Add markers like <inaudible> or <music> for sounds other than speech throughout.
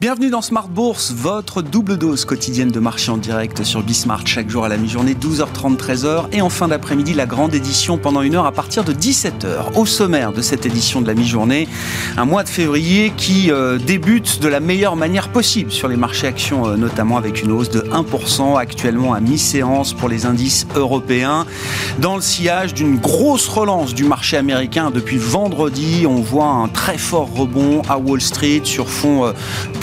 Bienvenue dans Smart Bourse, votre double dose quotidienne de marché en direct sur Bismart chaque jour à la mi-journée, 12h30, 13h. Et en fin d'après-midi, la grande édition pendant une heure à partir de 17h. Au sommaire de cette édition de la mi-journée, un mois de février qui euh, débute de la meilleure manière possible sur les marchés actions, euh, notamment avec une hausse de 1% actuellement à mi-séance pour les indices européens. Dans le sillage d'une grosse relance du marché américain depuis vendredi, on voit un très fort rebond à Wall Street sur fond euh,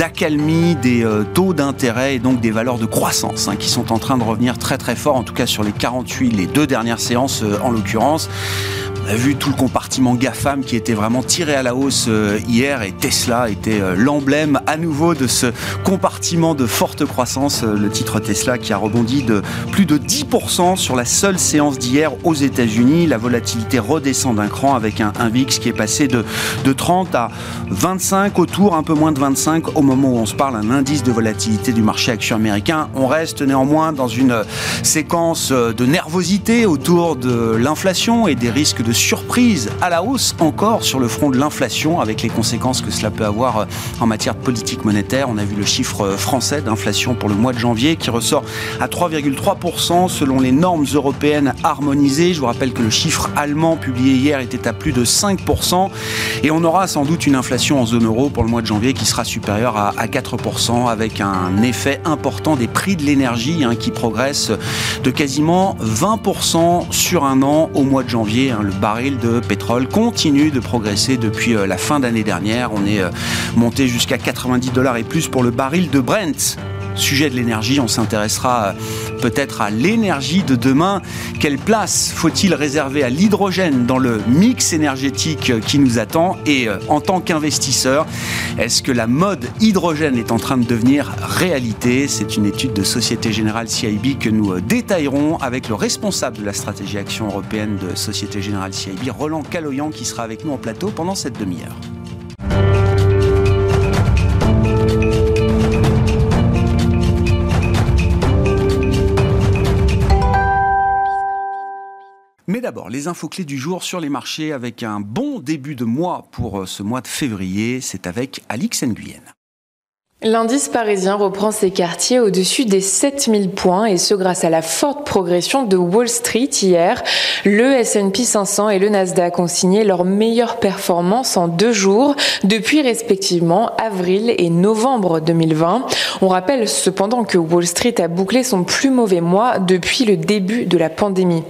accalmie des euh, taux d'intérêt et donc des valeurs de croissance hein, qui sont en train de revenir très très fort, en tout cas sur les 48, les deux dernières séances euh, en l'occurrence. On a vu tout le compartiment GAFAM qui était vraiment tiré à la hausse euh, hier et Tesla était euh, l'emblème à nouveau de ce compartiment de forte croissance. Euh, le titre Tesla qui a rebondi de plus de 10% sur la seule séance d'hier aux États-Unis. La volatilité redescend d'un cran avec un, VIX qui est passé de, de 30 à 25 autour, un peu moins de 25 au moment où on se parle, un indice de volatilité du marché action américain. On reste néanmoins dans une séquence de nervosité autour de l'inflation et des risques de surprise à la hausse encore sur le front de l'inflation avec les conséquences que cela peut avoir euh, en matière de politique monétaire. On a vu le chiffre euh, français d'inflation pour le mois de janvier qui ressort à 3,3% selon les normes européennes harmonisées. Je vous rappelle que le chiffre allemand publié hier était à plus de 5% et on aura sans doute une inflation en zone euro pour le mois de janvier qui sera supérieure à, 4% avec un effet important des prix de l'énergie hein, qui progressent de quasiment 20% sur un an au mois de janvier. Hein. Le baril de pétrole continue de progresser depuis euh, la fin d'année dernière. On est euh, monté jusqu'à 90 dollars et plus pour le baril de Brent sujet de l'énergie, on s'intéressera euh, peut-être à l'énergie de demain. Quelle place faut-il réserver à l'hydrogène dans le mix énergétique qui nous attend Et en tant qu'investisseur, est-ce que la mode hydrogène est en train de devenir réalité? C'est une étude de Société Générale CIB que nous détaillerons avec le responsable de la stratégie action européenne de Société Générale CIB, Roland Caloyan, qui sera avec nous en plateau pendant cette demi-heure. Mais d'abord, les infos clés du jour sur les marchés avec un bon début de mois pour ce mois de février. C'est avec Alix Nguyen. L'indice parisien reprend ses quartiers au-dessus des 7000 points et ce grâce à la forte progression de Wall Street hier. Le S&P 500 et le Nasdaq ont signé leur meilleure performance en deux jours depuis respectivement avril et novembre 2020. On rappelle cependant que Wall Street a bouclé son plus mauvais mois depuis le début de la pandémie.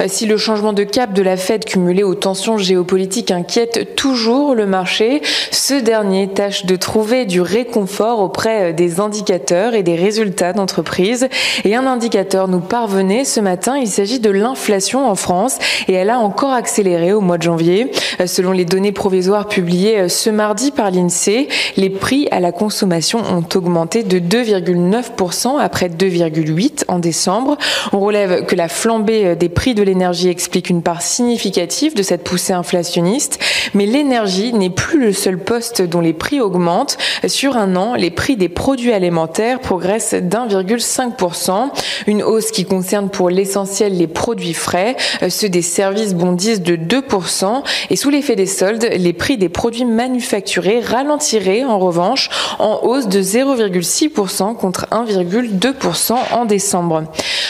Euh, si le changement de cap de la Fed cumulé aux tensions géopolitiques inquiète toujours le marché, ce dernier tâche de trouver du réconfort auprès euh, des indicateurs et des résultats d'entreprise. Et un indicateur nous parvenait ce matin, il s'agit de l'inflation en France et elle a encore accéléré au mois de janvier. Euh, selon les données provisoires publiées euh, ce mardi par l'INSEE, les prix à la consommation ont augmenté de 2,9% après 2,8% en décembre. On relève que la flambée des prix de l'énergie explique une part significative de cette poussée inflationniste, mais l'énergie n'est plus le seul poste dont les prix augmentent. Sur un an, les prix des produits alimentaires progressent d'1,5%, une hausse qui concerne pour l'essentiel les produits frais, euh, ceux des services bondissent de 2% et sous l'effet des soldes, les prix des produits manufacturés ralentiraient en revanche en hausse de 0,6% contre 1,2% en décembre.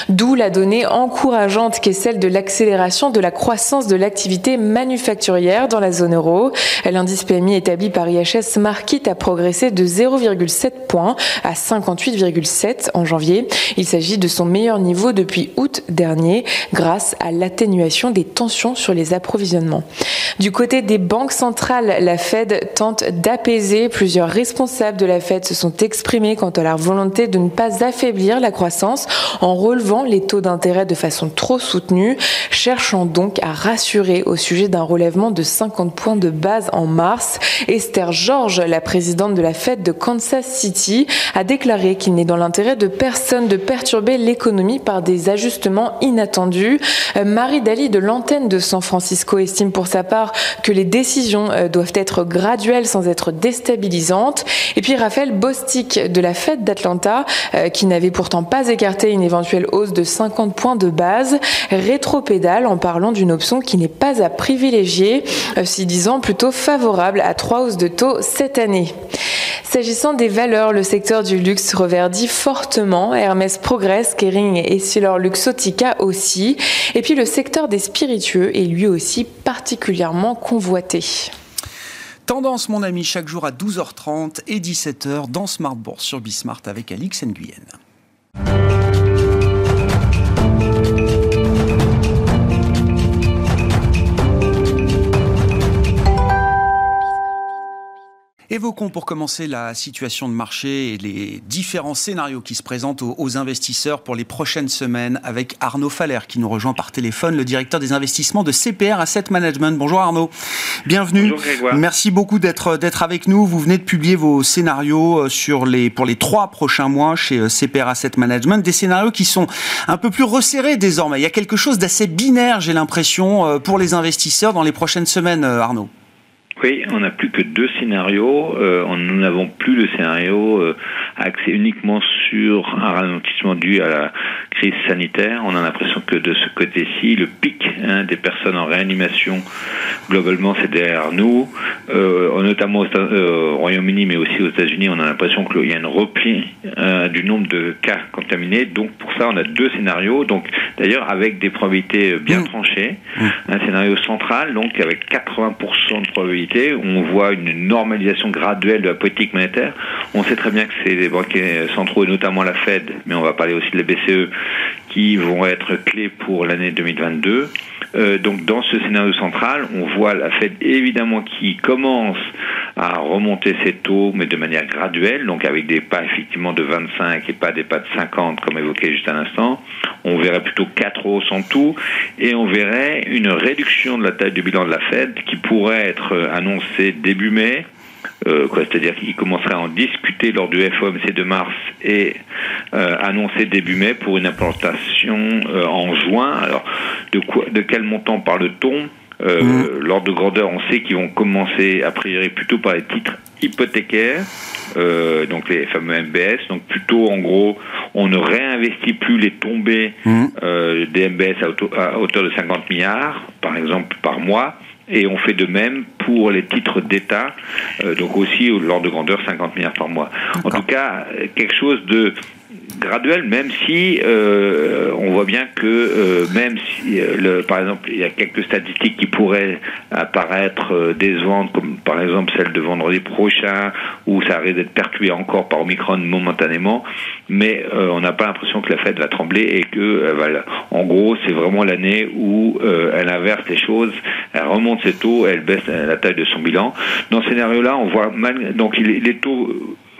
D'où la donnée encourageante qui est celle de l'accélération de la croissance de l'activité manufacturière dans la zone euro. L'indice PMI établi par IHS Markit a progressé de 0,6 7 points à 58,7 en janvier. Il s'agit de son meilleur niveau depuis août dernier grâce à l'atténuation des tensions sur les approvisionnements. Du côté des banques centrales, la Fed tente d'apaiser. Plusieurs responsables de la Fed se sont exprimés quant à leur volonté de ne pas affaiblir la croissance en relevant les taux d'intérêt de façon trop soutenue, cherchant donc à rassurer au sujet d'un relèvement de 50 points de base en mars. Esther George, la présidente de la Fed de Kansas City a déclaré qu'il n'est dans l'intérêt de personne de perturber l'économie par des ajustements inattendus. Euh, Marie Daly de l'antenne de San Francisco estime pour sa part que les décisions euh, doivent être graduelles sans être déstabilisantes. Et puis Raphaël Bostic de la Fed d'Atlanta, euh, qui n'avait pourtant pas écarté une éventuelle hausse de 50 points de base, rétropédale en parlant d'une option qui n'est pas à privilégier, s'y disant plutôt favorable à trois hausses de taux cette année. S'agissant des valeurs, le secteur du luxe reverdit fortement. Hermès progresse, Kering et Luxotica aussi. Et puis le secteur des spiritueux est lui aussi particulièrement convoité. Tendance, mon ami, chaque jour à 12h30 et 17h dans Smart Bourse sur Bismart avec Alix Nguyen. Évoquons pour commencer la situation de marché et les différents scénarios qui se présentent aux, investisseurs pour les prochaines semaines avec Arnaud Faller qui nous rejoint par téléphone, le directeur des investissements de CPR Asset Management. Bonjour Arnaud, bienvenue. Bonjour Merci beaucoup d'être d'être avec nous. Vous venez de publier vos scénarios euh, sur les pour les trois prochains mois chez euh, CPR Asset Management, des scénarios qui sont un peu plus resserrés désormais. Il y a quelque chose d'assez binaire, j'ai l'impression, euh, pour les investisseurs dans les prochaines semaines, Arnaud. Oui, on n'a plus que deux scénarios. Euh, nous n'avons plus le scénario euh, axé uniquement sur un ralentissement dû à la crise sanitaire. On a l'impression que de ce côté-ci, le pic hein, des personnes en réanimation, globalement, c'est derrière nous. Euh, notamment au, Royaume-Uni, mais aussi aux États-Unis, on a l'impression qu'il y a une repli du nombre de cas contaminés. Donc pour ça, on a deux scénarios. Donc d'ailleurs avec des probabilités bien mmh. tranchées. Mmh. Un scénario central, donc avec 80% de probabilité on voit une normalisation graduelle de la politique monétaire. On sait très bien que c'est les banquiers centraux et notamment la Fed, mais on va parler aussi de la BCE, qui vont être clés pour l'année 2022. Euh, donc dans ce scénario central, on voit la Fed évidemment qui commence à remonter ses taux, mais de manière graduelle, donc avec des pas effectivement de 25 et pas des pas de 50 comme évoqué juste à l'instant. On verrait plutôt 4 hausses en tout et on verrait une réduction de la taille du bilan de la Fed qui pourrait être annoncée début mai euh, c'est-à-dire qu'il commencerait à en discuter lors du FOMC de mars et euh, annoncer début mai pour une implantation euh, en juin. Alors, de, quoi, de quel montant parle-t-on? Euh, mmh. L'ordre de grandeur, on sait qu'ils vont commencer a priori plutôt par les titres hypothécaires, euh, donc les fameux MBS. Donc plutôt, en gros, on ne réinvestit plus les tombées mmh. euh, des MBS à, hauteur de 50 milliards, par exemple, par mois. Et on fait de même pour les titres d'État, euh, donc aussi l'ordre de grandeur 50 milliards par mois. En tout cas, quelque chose de graduel, même si euh, on voit bien que euh, même si, euh, le, par exemple, il y a quelques statistiques qui pourraient apparaître décevantes, comme par exemple celle de vendredi prochain, où ça risque d'être perturbé encore par Omicron momentanément, mais on n'a pas l'impression que la Fed va trembler et que, voilà, en gros, c'est vraiment l'année où elle inverse les choses, elle remonte ses taux, elle baisse la taille de son bilan. Dans ce scénario-là, on voit mal, donc les taux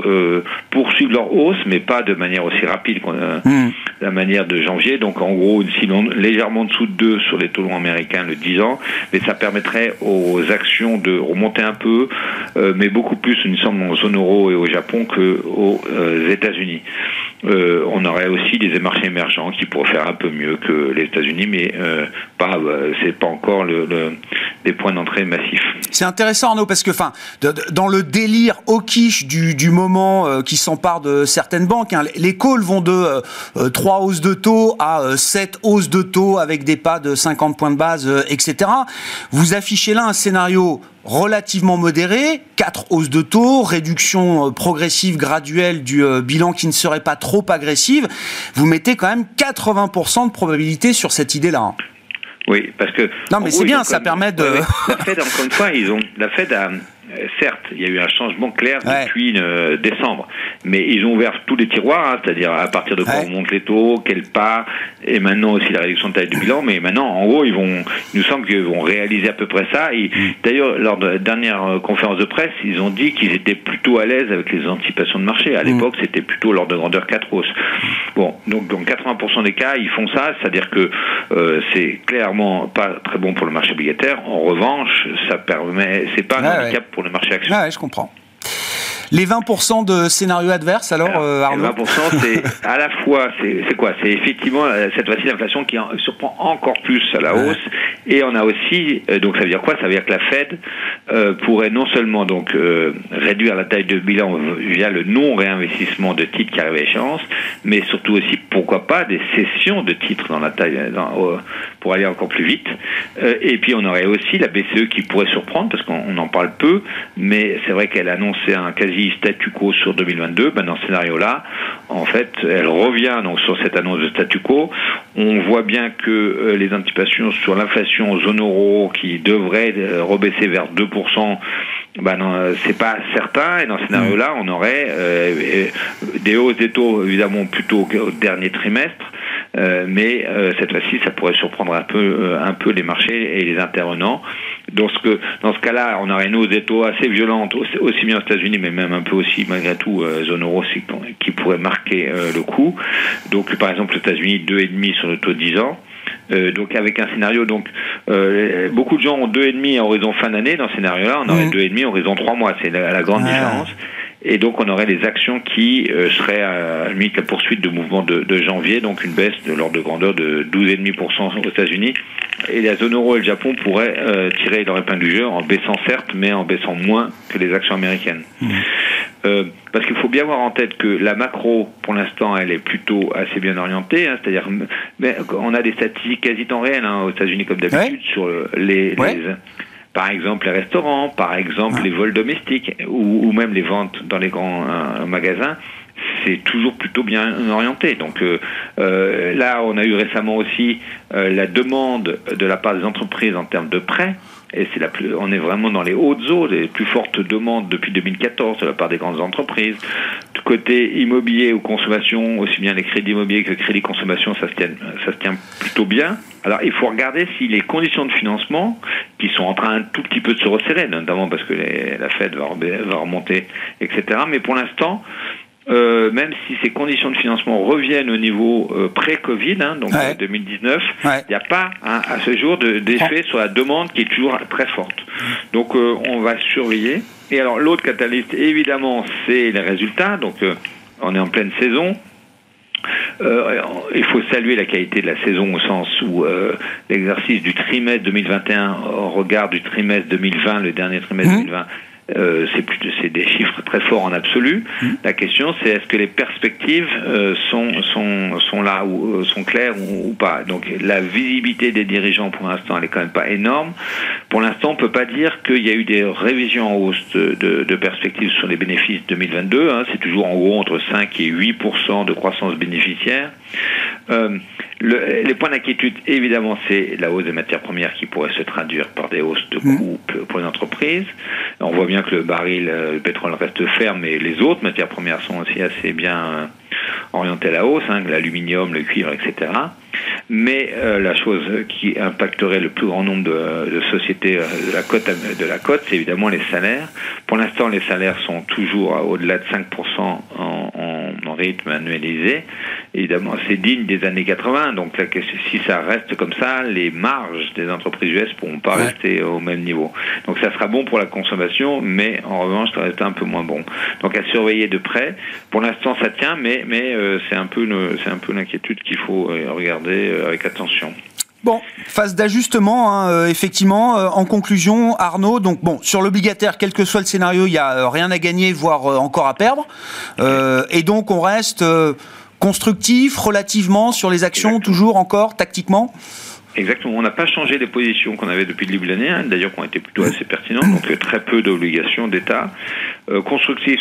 euh, poursuivent leur hausse, mais pas de manière aussi rapide que hmm. la manière de janvier. Donc en gros, sinon légèrement en dessous de 2 sur les taux longs américains le 10 ans, mais ça permettrait aux actions de remonter un peu, euh, mais beaucoup plus, il me semble, en zone euro et au Japon qu'aux euh, États-Unis. Euh, on aurait aussi des marchés émergents qui pourraient faire un peu mieux que les États-Unis, mais euh, pas, euh, c'est pas encore des points d'entrée massifs. C'est intéressant Arnaud parce que, enfin, dans le délire au quiche du, moment qui s'empare de certaines banques, hein, les calls vont de 3 hausses de taux à 7 hausses de taux avec des pas de 50 points de base, etc. Vous affichez là un scénario relativement modéré, 4 hausses de taux, réduction euh, progressive graduelle du euh, bilan qui ne serait pas trop agressive, vous mettez quand même 80% de probabilité sur cette idée-là. Oui, parce que... Non, mais c'est bien, ça permet de... la Fed, encore une fois, ils ont, la Fed a, euh, certes, il y a eu un changement clair depuis euh, décembre, mais ils ont ouvert tous les tiroirs, hein, c'est-à-dire à partir de quoi on monte les taux, quel pas, et maintenant aussi la réduction de taille du bilan. Mais maintenant, en gros, ils vont, il nous semble qu'ils vont réaliser à peu près ça. Mm. D'ailleurs, lors de la dernière euh, conférence de presse, ils ont dit qu'ils étaient plutôt à l'aise avec les anticipations de marché. À mm. l'époque, c'était plutôt l'ordre de grandeur 4 hausses. Bon, donc dans 80% des cas, ils font ça, c'est-à-dire que c'est clairement pas très bon pour le marché obligataire. En revanche, ça permet, c'est pas un handicap pour le marché action. Ah je comprends. Les 20% de scénarios adverses, alors, euh, Arnaud 20%, c'est <laughs> à la fois, c'est quoi? C'est effectivement euh, cette fois-ci l'inflation qui surprend encore plus à la hausse. Et on a aussi, euh, donc ça veut dire quoi? Ça veut dire que la Fed pourrait non seulement donc réduire la taille de bilan via le non-réinvestissement de titres qui arrivent à échéance, mais surtout aussi pourquoi pas des sessions de titres dans la taille pour aller encore plus vite. Euh, et puis on aurait aussi la BCE qui pourrait surprendre parce qu'on en parle peu, mais c'est vrai qu'elle a annoncé un quasi statu quo sur 2022. Ben, dans ce scénario-là, en fait, elle revient donc sur cette annonce de statu quo. On voit bien que euh, les anticipations sur l'inflation zone euro qui devrait euh, rebaisser vers 2%, ben non, c'est pas certain. Et dans ce scénario-là, on aurait des hausses des taux évidemment plutôt au dernier trimestre. Euh, mais euh, cette fois-ci, ça pourrait surprendre un peu, euh, un peu les marchés et les intervenants. Dans ce, que, dans ce cas-là, on aurait une hausse des taux assez violente, aussi, bien aux États-Unis, mais même un peu aussi, malgré tout, zone euro qui pourrait marquer le coup. Donc, par exemple, aux États-Unis, 2,5 sur le taux de 10 ans. Donc avec un scénario, donc beaucoup de gens ont 2,5 à horizon fin d'année. Dans ce scénario-là, on aurait 2,5 mmh. horizon 3 mois. C'est la, grande différence. Et donc on aurait des actions qui euh, seraient à la limite la poursuite de mouvement de, de, janvier, donc une baisse de l'ordre de grandeur de 12,5% aux États-Unis. Et la zone euro et le Japon pourraient euh, tirer leur épingle du jeu en baissant certes, mais en baissant moins que les actions américaines. Mmh. Euh, parce qu'il faut bien avoir en tête que la macro, pour l'instant, elle est plutôt assez bien orientée. Hein, C'est-à-dire, on a des statistiques quasi temps réel hein, aux États-Unis comme d'habitude sur les, les par exemple les restaurants, par exemple les vols domestiques ou, même les ventes dans les grands euh, magasins, c'est toujours plutôt bien orienté. Donc euh, euh, là, on a eu récemment aussi la demande de la part des entreprises en termes de prêts. Et c'est la plus, on est vraiment dans les hautes eaux, les plus fortes demandes depuis 2014 de la part des grandes entreprises. Du côté immobilier ou consommation, aussi bien les crédits immobiliers que les crédits consommation, ça se tient, ça se tient plutôt bien. Alors il faut regarder si les conditions de financement, qui sont en train un tout petit peu de se resserrer, notamment parce que la Fed va, remonter, etc. Mais pour l'instant, euh, même si ces conditions de financement reviennent au niveau euh, pré-Covid, hein, donc 2019, il n'y a pas hein, à ce jour d'effet sur la demande qui est toujours très forte. Donc euh, on va surveiller. Et alors l'autre catalyste, évidemment, c'est les résultats. Donc on est en pleine saison. Euh, il faut saluer la qualité de la saison au sens où euh, l'exercice du trimestre 2021 au regard du trimestre 2020, le dernier trimestre 2020, mmh. Euh, c'est des chiffres très forts en absolu. Mmh. La question, c'est est-ce que les perspectives euh, sont, sont, sont là ou euh, sont claires ou, pas. Donc la visibilité des dirigeants pour l'instant, elle est quand même pas énorme. Pour l'instant, on peut pas dire qu'il y a eu des révisions en hausse de, de, perspectives sur les bénéfices 2022. Hein. C'est toujours en gros entre 5 et 8% de croissance bénéficiaire. Euh, le, les points d'inquiétude, évidemment, c'est la hausse des matières premières qui pourrait se traduire par des hausses de mmh. coûts pour les entreprises. On voit bien que le baril, euh, le pétrole reste ferme, mais les autres matières premières sont aussi assez bien euh, orientées à la hausse, hein, l'aluminium, le cuivre, etc. Mais euh, la chose qui impacterait le plus grand nombre de, sociétés de la côte, de la côte, c'est évidemment les salaires. Pour l'instant, les salaires sont toujours au-delà de 5% en, en, en, rythme annualisé. Évidemment, c'est digne des années 80. Donc, si ça reste comme ça, les marges des entreprises US pourront pas rester au même niveau. Donc, ça sera bon pour la consommation, mais en revanche, ça reste un peu moins bon. Donc, à surveiller de près. Pour l'instant, ça tient, mais mais euh, c'est un peu c'est un peu l'inquiétude qu'il faut euh, regarder euh, avec attention. Bon, phase d'ajustement, hein, effectivement. En conclusion, Arnaud, donc bon, sur l'obligataire, quel que soit le scénario, il n'y a rien à gagner, voire encore à perdre. et donc, on reste constructif relativement sur les actions, toujours encore tactiquement Exactement. On n'a pas changé les positions qu'on avait depuis le début de l'année, hein, d'ailleurs qui ont été plutôt assez pertinentes, donc euh, très peu d'obligations d'État. Euh,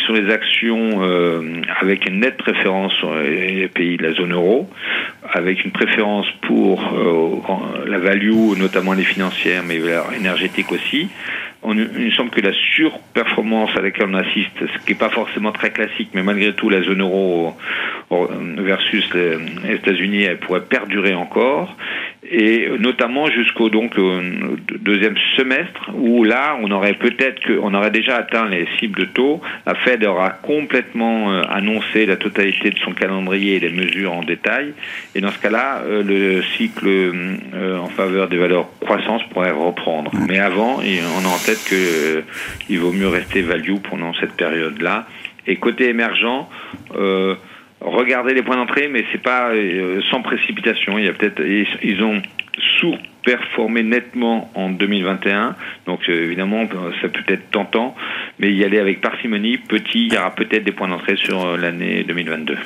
sur les actions euh, avec une nette préférence sur les pays de la zone euro, avec une préférence pour euh, la value, notamment les financières, mais énergétiques aussi. Il me semble que la surperformance à laquelle on assiste, ce qui n'est pas forcément très classique, mais malgré tout, la zone euro versus les États-Unis, elle pourrait perdurer encore et notamment jusqu'au donc deuxième semestre où là on aurait peut-être que on aurait déjà atteint les cibles de taux. La Fed aura complètement euh, annoncé la totalité de son calendrier et les mesures en détail. Et dans ce cas-là, euh, le cycle euh, en faveur des valeurs croissance pourrait reprendre. Mais avant, on a en tête que il vaut mieux rester value pendant cette période-là. Et côté émergent. Euh, regarder les points d'entrée, mais c'est pas euh, sans précipitation. Il y a peut-être ils ont sous-performé nettement en 2021, donc euh, évidemment ça peut être tentant, mais y aller avec parcimonie. Petit, il y aura peut-être des points d'entrée sur euh, l'année 2022.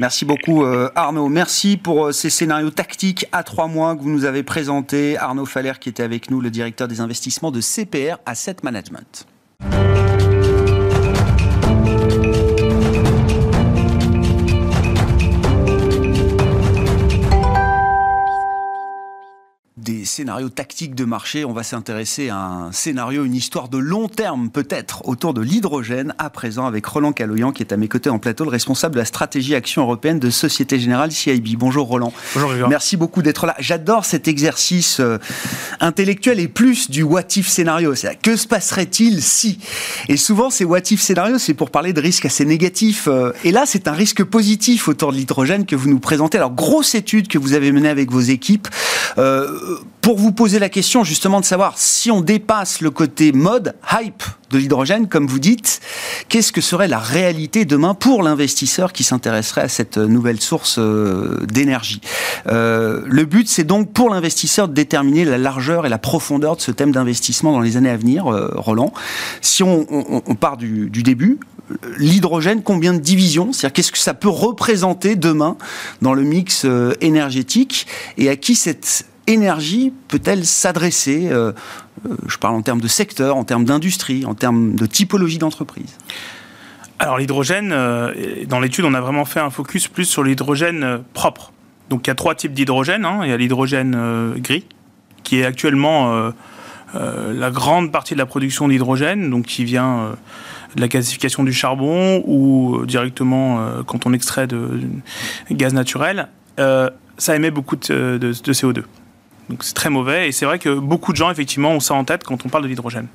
Merci beaucoup Arnaud. Merci pour ces scénarios tactiques à trois mois que vous nous avez présentés. Arnaud Faller qui était avec nous, le directeur des investissements de CPR Asset Management. Scénarios tactiques de marché, on va s'intéresser à un scénario, une histoire de long terme peut-être autour de l'hydrogène, à présent avec Roland Caloyan qui est à mes côtés en plateau, le responsable de la stratégie action européenne de Société Générale CIB. Bonjour Roland. Bonjour Merci beaucoup d'être là. J'adore cet exercice euh, intellectuel et plus du what if scénario. Que se passerait-il si? Et souvent ces what if scénarios, c'est pour parler de risques assez négatifs. Euh, et là, c'est un risque positif autour de l'hydrogène que vous nous présentez. Alors, grosse étude que vous avez menée avec vos équipes. Euh, pour vous poser la question justement de savoir si on dépasse le côté mode, hype de l'hydrogène, comme vous dites, qu'est-ce que serait la réalité demain pour l'investisseur qui s'intéresserait à cette nouvelle source euh, d'énergie? Euh, Le but, c'est donc pour l'investisseur de déterminer la largeur et la profondeur de ce thème d'investissement dans les années à venir, euh, Roland. Si on, part du, du début, l'hydrogène, combien de divisions? C'est-à-dire qu'est-ce que ça peut représenter demain dans le mix énergétique? Et à qui cette énergie peut-elle s'adresser euh, euh, Je parle en termes de secteur, en termes d'industrie, en termes de typologie d'entreprise? Alors l'hydrogène, euh, dans l'étude, on a vraiment fait un focus plus sur l'hydrogène propre. Donc il y a trois types d'hydrogène. Hein. Il y a l'hydrogène gris, qui est actuellement la grande partie de la production d'hydrogène, donc qui vient de la gasification du charbon ou directement quand on extrait de, gaz naturel. ça émet beaucoup de CO2. Donc c'est très mauvais et c'est vrai que beaucoup de gens effectivement ont ça en tête quand on parle de l'hydrogène.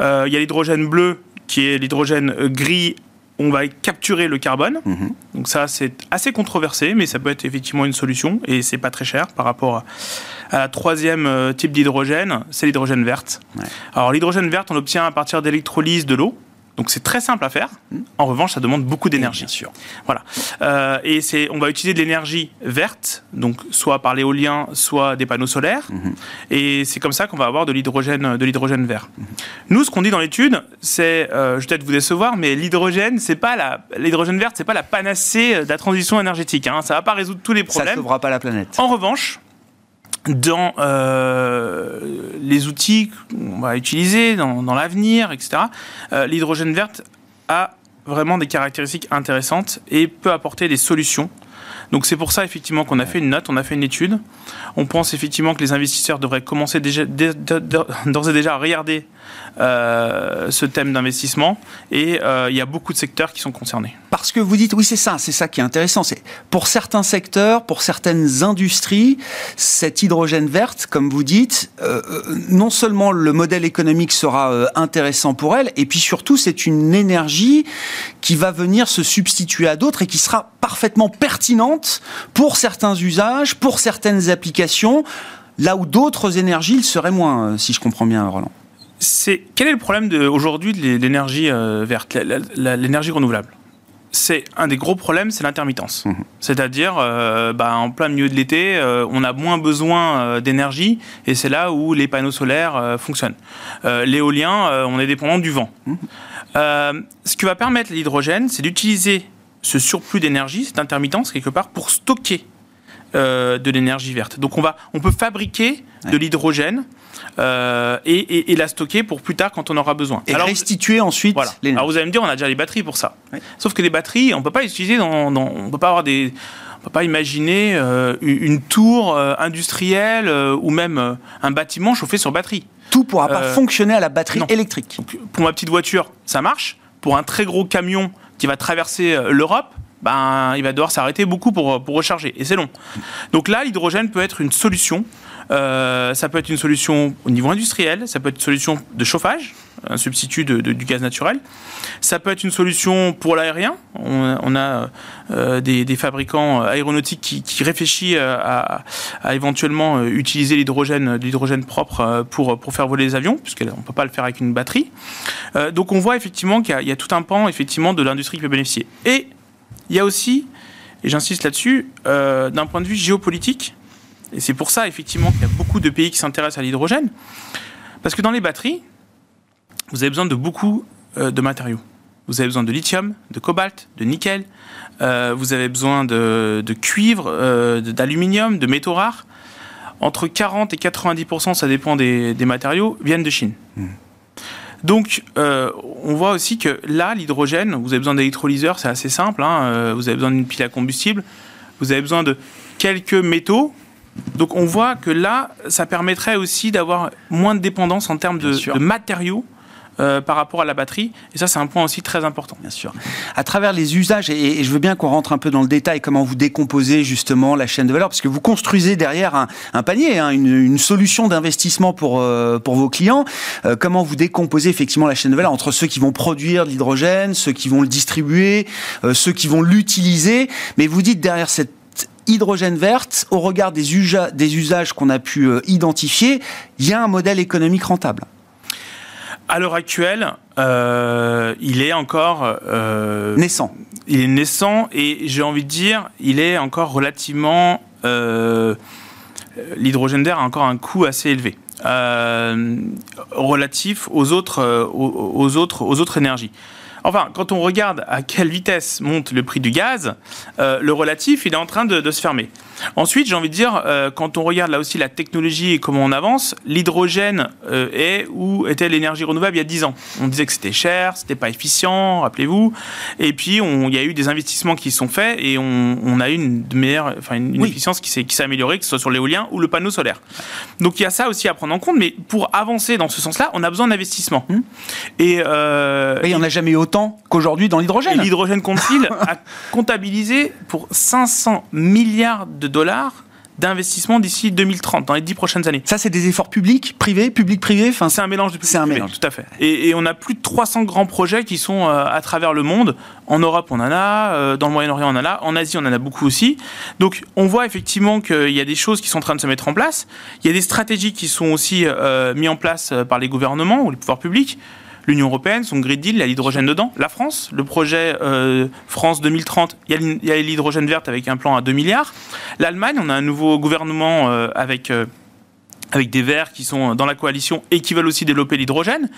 Euh, il y a l'hydrogène bleu qui est l'hydrogène gris on va capturer le carbone. Mhm. Donc ça, c'est assez controversé, mais ça peut être effectivement une solution et c'est pas très cher par rapport à, la troisième euh, type d'hydrogène, c'est l'hydrogène verte. Alors l'hydrogène verte, on l'obtient à partir d'électrolyse de l'eau. Donc c'est très simple à faire. En revanche, ça demande beaucoup d'énergie. Bien sûr. Voilà. Euh, et c'est, on va utiliser de l'énergie verte, donc soit par l'éolien, soit des panneaux solaires. Hmm. Et c'est comme ça qu'on va avoir de l'hydrogène, de l'hydrogène vert. Hmm. Nous, ce qu'on dit dans l'étude, c'est, euh, je vais peut-être vous décevoir, mais l'hydrogène, c'est pas la, l'hydrogène verte, c'est pas la panacée de la transition énergétique. Hein. Ça va pas résoudre tous les problèmes. Ça sauvera pas la planète. En revanche, dans euh, les outils qu'on va utiliser dans, dans l'avenir, etc., euh, l'hydrogène verte a vraiment des caractéristiques intéressantes et peut apporter des solutions. Donc c'est pour ça effectivement qu'on a fait une note, on a fait une étude. On pense effectivement que les investisseurs devraient commencer déjà, d'ores et déjà à regarder euh, ce thème d'investissement. Et euh, il y a beaucoup de secteurs qui sont concernés. Parce que vous dites, oui c'est ça, c'est ça qui est intéressant, c'est pour certains secteurs, pour certaines industries, cette hydrogène verte, comme vous dites, euh, non seulement le modèle économique sera intéressant pour elle, et puis surtout c'est une énergie qui va venir se substituer à d'autres et qui sera parfaitement pertinente pour certains usages, pour certaines applications, là où d'autres énergies le seraient moins, si je comprends bien, Roland c'est quel est le problème aujourd'hui de l'énergie euh, verte, l'énergie renouvelable? C'est un des gros problèmes, c'est l'intermittence. Mhm. C'est-à-dire, euh, bah, en plein milieu de l'été, euh, on a moins besoin d'énergie et c'est là où les panneaux solaires fonctionnent. L'éolien, on est dépendant du vent. Mhm. ce qui va permettre l'hydrogène, c'est d'utiliser ce surplus d'énergie, cette intermittence quelque part, pour stocker de l'énergie verte. Donc on va, on peut fabriquer de l'hydrogène euh, et, la stocker pour plus tard quand on aura besoin. Et Alors, restituer ensuite voilà. Alors vous allez me dire, on a déjà les batteries pour ça. Sauf que les batteries, on peut pas les utiliser dans, on peut pas avoir des on peut pas imaginer euh, une tour euh, industrielle ou même un bâtiment chauffé sur batterie. Tout pourra pas fonctionner à la batterie électrique. pour ma petite voiture, ça marche. Pour un très gros camion qui va traverser l'Europe, ben, il va devoir s'arrêter beaucoup pour, pour recharger. Et c'est long. Donc là, l'hydrogène peut être une solution euh, ça peut être une solution au niveau industriel, ça peut être une solution de chauffage, un substitut du gaz naturel. Ça peut être une solution pour l'aérien. On, a euh, des, fabricants aéronautiques qui, qui réfléchissent à, éventuellement euh, utiliser l'hydrogène, l'hydrogène propre pour, pour faire voler les avions, puisqu'on ne peut pas le faire avec une batterie. donc on voit effectivement qu'il y, a tout un pan effectivement de l'industrie qui peut bénéficier. Et il y a aussi, et j'insiste là-dessus, d'un point de vue géopolitique, et c'est pour ça, effectivement, qu'il y a beaucoup de pays qui s'intéressent à l'hydrogène. Parce que dans les batteries, vous avez besoin de beaucoup euh, de matériaux. vous avez besoin de lithium, de cobalt, de nickel, euh, vous avez besoin de, cuivre, euh, d'aluminium, de métaux rares. Entre 40 et 90%, ça dépend des, matériaux, viennent de Chine. Hmm. Donc, euh, on voit aussi que là, l'hydrogène, vous avez besoin d'électrolyseurs, c'est assez simple. Hein, vous avez besoin d'une pile à combustible, vous avez besoin de quelques métaux. Donc, on voit que là, ça permettrait aussi d'avoir moins de dépendance en termes de, de matériaux euh, par rapport à la batterie. Et ça, c'est un point aussi très important. Bien sûr. À travers les usages, et, je veux bien qu'on rentre un peu dans le détail, comment vous décomposez justement la chaîne de valeur, parce que vous construisez derrière un, panier, hein, une, solution d'investissement pour, euh, pour vos clients. Euh, comment vous décomposez effectivement la chaîne de valeur entre ceux qui vont produire de l'hydrogène, ceux qui vont le distribuer, ceux qui vont l'utiliser. Mais vous dites derrière cette hydrogène verte, au regard des, des usages qu'on a pu identifier, il y a un modèle économique rentable. À l'heure actuelle, euh, il est encore euh, naissant. Il est naissant et j'ai envie de dire, il est encore relativement euh, l'hydrogène vert a encore un coût assez élevé relatif aux autres, aux, autres, aux autres énergies. Enfin, quand on regarde à quelle vitesse monte le prix du gaz, le relatif, il est en train de se fermer. Ensuite, j'ai envie de dire, euh, quand on regarde là aussi la technologie et comment on avance, l'hydrogène euh, est où était l'énergie renouvelable il y a 10 ans. On disait que c'était cher, c'était pas efficient, rappelez-vous. Et puis, il y a eu des investissements qui sont faits et on, a eu une meilleure, enfin une, efficience qui s'est améliorée, que ce soit sur l'éolien ou le panneau solaire. Donc, il y a ça aussi à prendre en compte. Mais pour avancer dans ce sens-là, on a besoin d'investissement. Hum. Et euh, il n'y en a jamais eu autant qu'aujourd'hui dans l'hydrogène. L'hydrogène Council a <laughs> comptabilisé pour 500 milliards de dollars d'investissement d'ici 2030, dans les dix prochaines années. Ça, c'est des efforts publics, privés, publics-privés enfin, C'est un mélange de C'est un mélange. Tout à fait. Et, on a plus de 300 grands projets qui sont euh, à travers le monde. En Europe, on en a. Euh, dans le Moyen-Orient, on en a. En Asie, on en a beaucoup aussi. Donc, on voit effectivement qu'il y a des choses qui sont en train de se mettre en place. Il y a des stratégies qui sont aussi euh, mises en place par les gouvernements ou les pouvoirs publics l'Union européenne, son Green Deal, il y a l'hydrogène dedans. La France, le projet euh, France 2030, il y a l'hydrogène verte avec un plan à 2 milliards. L'Allemagne, on a un nouveau gouvernement euh, avec euh, avec des verts qui sont dans la coalition et qui veulent aussi développer l'hydrogène.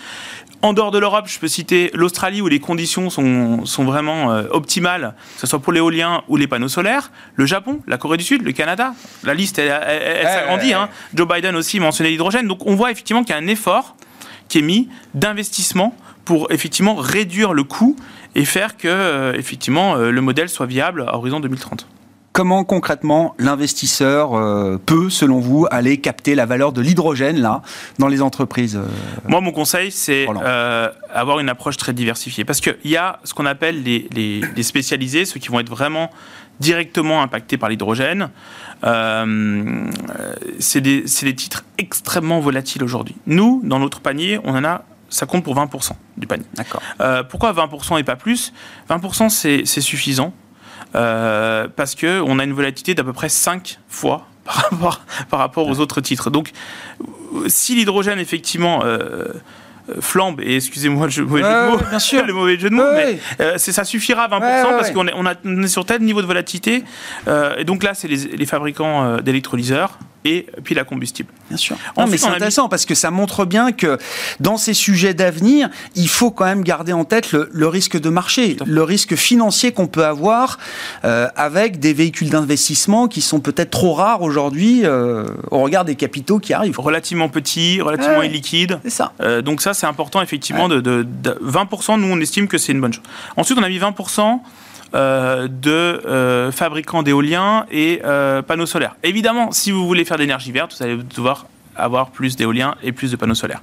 En dehors de l'Europe, je peux citer l'Australie où les conditions sont, sont vraiment optimales, que ce soit pour l'éolien ou les panneaux solaires. Le Japon, la Corée du Sud, le Canada. La liste, elle, s'agrandit. Hein. Joe Biden aussi mentionnait l'hydrogène. Donc on voit effectivement qu'il y a un effort qui est mis d'investissement pour effectivement réduire le coût et faire que euh, effectivement euh, le modèle soit viable à horizon 2030. Comment concrètement l'investisseur euh, peut, selon vous, aller capter la valeur de l'hydrogène là dans les entreprises Moi, mon conseil, c'est avoir une approche très diversifiée, parce qu'il y a ce qu'on appelle les, les, spécialisés, ceux qui vont être vraiment directement impactés par l'hydrogène. Euh, c'est des, des, titres extrêmement volatiles aujourd'hui. Nous, dans notre panier, on en a ça compte pour 20% du panier. D'accord. Euh, pourquoi 20% et pas plus? 20% c'est suffisant euh, parce qu'on a une volatilité d'à peu près 5 fois <laughs> par rapport, par rapport aux autres titres. Donc si l'hydrogène effectivement flambe, et excusez-moi <laughs> le mauvais jeu de mots, bien sûr. le mauvais jeu de mots, mais euh, ça suffira à 20% parce qu'on est, on, est sur tel niveau de volatilité. Euh, et donc là, c'est les, les, fabricants euh, d'électrolyseurs et puis la combustible. Bien sûr. mais c'est intéressant parce que ça montre bien que dans ces sujets d'avenir, il faut quand même garder en tête le, risque de marché, le risque financier qu'on peut avoir euh, avec des véhicules d'investissement qui sont peut-être trop rares aujourd'hui euh, au regard des capitaux qui arrivent. Relativement petits, relativement illiquides. C'est ça. Euh, donc ça, c'est important effectivement. De, de, 20%, nous, on estime que c'est une bonne chose. Ensuite, on a mis 20% euh, de euh, fabricants d'éoliens et euh, panneaux solaires. Évidemment, si vous voulez faire de l'énergie verte, vous allez devoir avoir plus d'éoliens et plus de panneaux solaires.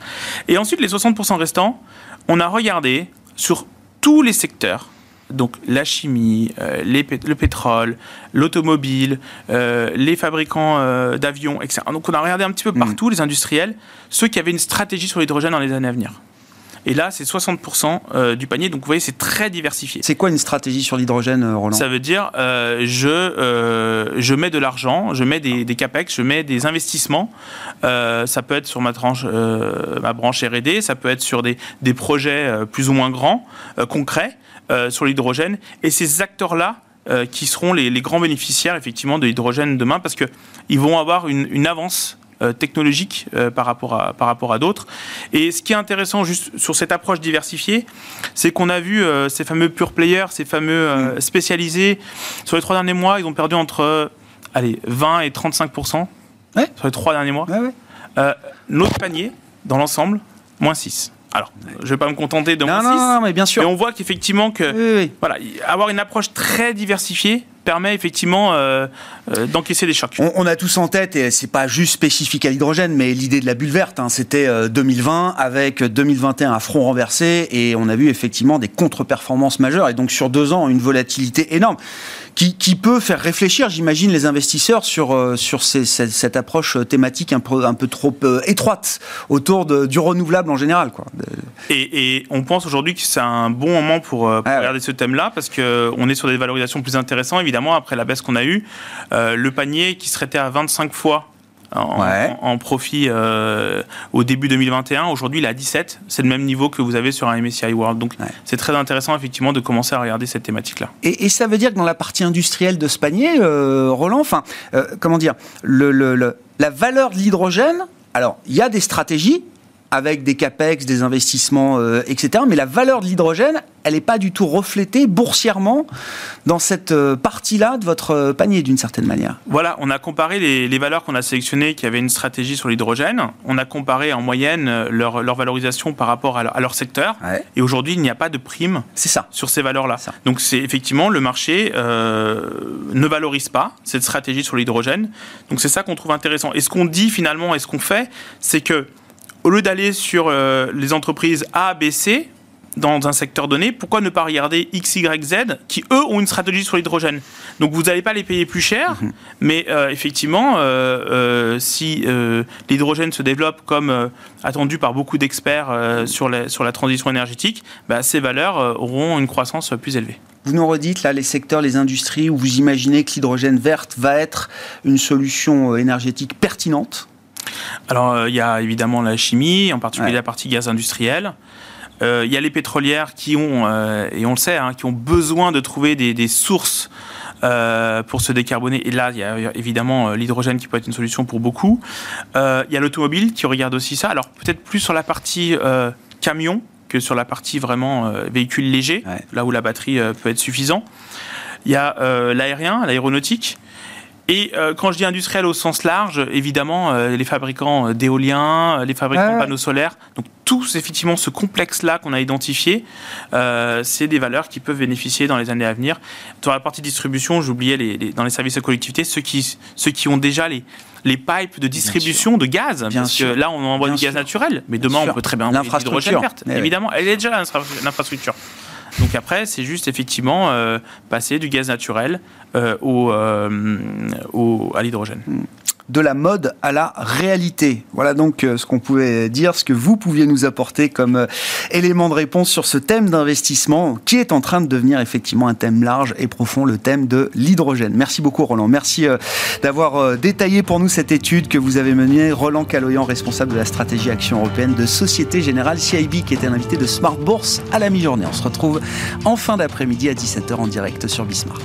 Et ensuite, les 60% restants, on a regardé sur tous les secteurs, donc la chimie, le pétrole, l'automobile, les fabricants d'avions, etc. Donc on a regardé un petit peu mmh. partout, les industriels, ceux qui avaient une stratégie sur l'hydrogène dans les années à venir. Et là, c'est 60% euh, du panier. Donc, vous voyez, c'est très diversifié. C'est quoi une stratégie sur l'hydrogène, euh, Roland? Ça veut dire, euh, je, je mets de l'argent, je mets des, des, capex, je mets des investissements. ça peut être sur ma, tranche, ma branche R&D, ça peut être sur des, des projets plus ou moins grands, concrets, sur l'hydrogène. Et ces acteurs-là, qui seront les, les, grands bénéficiaires effectivement de l'hydrogène demain parce qu'ils vont avoir une, une avance technologique par rapport à, par rapport à d'autres. Et ce qui est intéressant juste sur cette approche diversifiée, c'est qu'on a vu ces fameux pure players, ces fameux mm. spécialisés, sur les trois derniers mois, ils ont perdu entre allez, 20 et 35% sur les trois derniers mois. notre panier, dans l'ensemble, moins 6. Alors, je ne vais pas me contenter de moins 6. Non, mais bien sûr. Mais on voit qu'effectivement, que, voilà, avoir une approche très diversifiée permet effectivement euh, euh, d'encaisser des chocs. On, a tous en tête, et c'est pas juste spécifique à l'hydrogène, mais l'idée de la bulle verte, hein, c'était 2020 euh, avec 2021 à front renversé, et on a vu effectivement des contre-performances majeures, et donc sur deux ans, une volatilité énorme qui, peut faire réfléchir, j'imagine, les investisseurs sur, euh, sur cette, approche thématique un peu, un peu trop euh, étroite autour de, du renouvelable en général. Quoi. Et, on pense aujourd'hui que c'est un bon moment pour, euh, ah regarder ce thème-là, parce qu'on est sur des valorisations plus intéressantes, évidemment, après la baisse qu'on a eue. le panier qui serait à 25 fois en, profit euh, au début 2021. Aujourd'hui, il est à 17. C'est le même niveau que vous avez sur un MSCI World. Donc, c'est très intéressant, effectivement, de commencer à regarder cette thématique-là. Et, ça veut dire que dans la partie industrielle de ce panier, euh, Roland, enfin, euh, comment dire, le, la valeur de l'hydrogène, alors, il y a des stratégies, avec des capex, des investissements, euh, etc. Mais la valeur de l'hydrogène, elle n'est pas du tout reflétée boursièrement dans cette euh, partie-là de votre euh, panier, d'une certaine manière. Voilà, on a comparé les, valeurs qu'on a sélectionnées qui avaient une stratégie sur l'hydrogène. On a comparé en moyenne leur, valorisation par rapport à leur, secteur. Et aujourd'hui, il n'y a pas de prime ça. sur ces valeurs-là. Donc, c'est effectivement le marché ne valorise pas cette stratégie sur l'hydrogène. Donc, c'est ça qu'on trouve intéressant. Et ce qu'on dit finalement et ce qu'on fait, c'est que au lieu d'aller sur euh, les entreprises A, B, C, dans un secteur donné, pourquoi ne pas regarder X, Y, Z qui, eux, ont une stratégie sur l'hydrogène? Donc vous n'allez pas les payer plus cher, mhm. mais euh, effectivement, euh, si l'hydrogène se développe comme attendu par beaucoup d'experts sur, la, sur la transition énergétique, bah, ces valeurs auront une croissance plus élevée. Vous nous redites là les secteurs, les industries où vous imaginez que l'hydrogène verte va être une solution énergétique pertinente alors, euh, il y a évidemment la chimie, en particulier la partie gaz industriel. Euh, il y a les pétrolières qui ont, euh, et on le sait, hein, qui ont besoin de trouver des, sources pour se décarboner. Et là, il y a évidemment l'hydrogène qui peut être une solution pour beaucoup. il y a l'automobile qui regarde aussi ça. Alors peut-être plus sur la partie camion que sur la partie vraiment véhicule léger, là où la batterie peut être suffisante. Il y a l'aérien, l'aéronautique. Et euh, quand je dis industriel au sens large, évidemment, euh, les fabricants euh, d'éoliens, les fabricants de panneaux solaires, donc tous effectivement ce complexe-là qu'on a identifié, c'est des valeurs qui peuvent bénéficier dans les années à venir. Dans la partie distribution, j'oubliais les, dans les services de collectivité, ceux qui, ceux qui ont déjà les, les pipes de distribution de gaz. Bien parce sûr. que là, on envoie du gaz naturel, mais demain, on peut très bien envoyer de l'hydrogène verte. Évidemment, elle est déjà l'infrastructure. Après, c'est juste effectivement euh, passer du gaz naturel euh, euh, à l'hydrogène. De la mode à la réalité. Voilà donc euh, ce qu'on pouvait dire, ce que vous pouviez nous apporter comme euh, élément de réponse sur ce thème d'investissement qui est en train de devenir effectivement un thème large et profond, le thème de l'hydrogène. Merci beaucoup Roland. Merci euh, d'avoir détaillé pour nous cette étude que vous avez menée. Roland Caloyan, responsable de la stratégie action européenne de Société Générale CIB, qui était l'invité de Smart Bourse à la mi-journée. On se retrouve en fin d'après-midi à 17h en direct sur Bismart.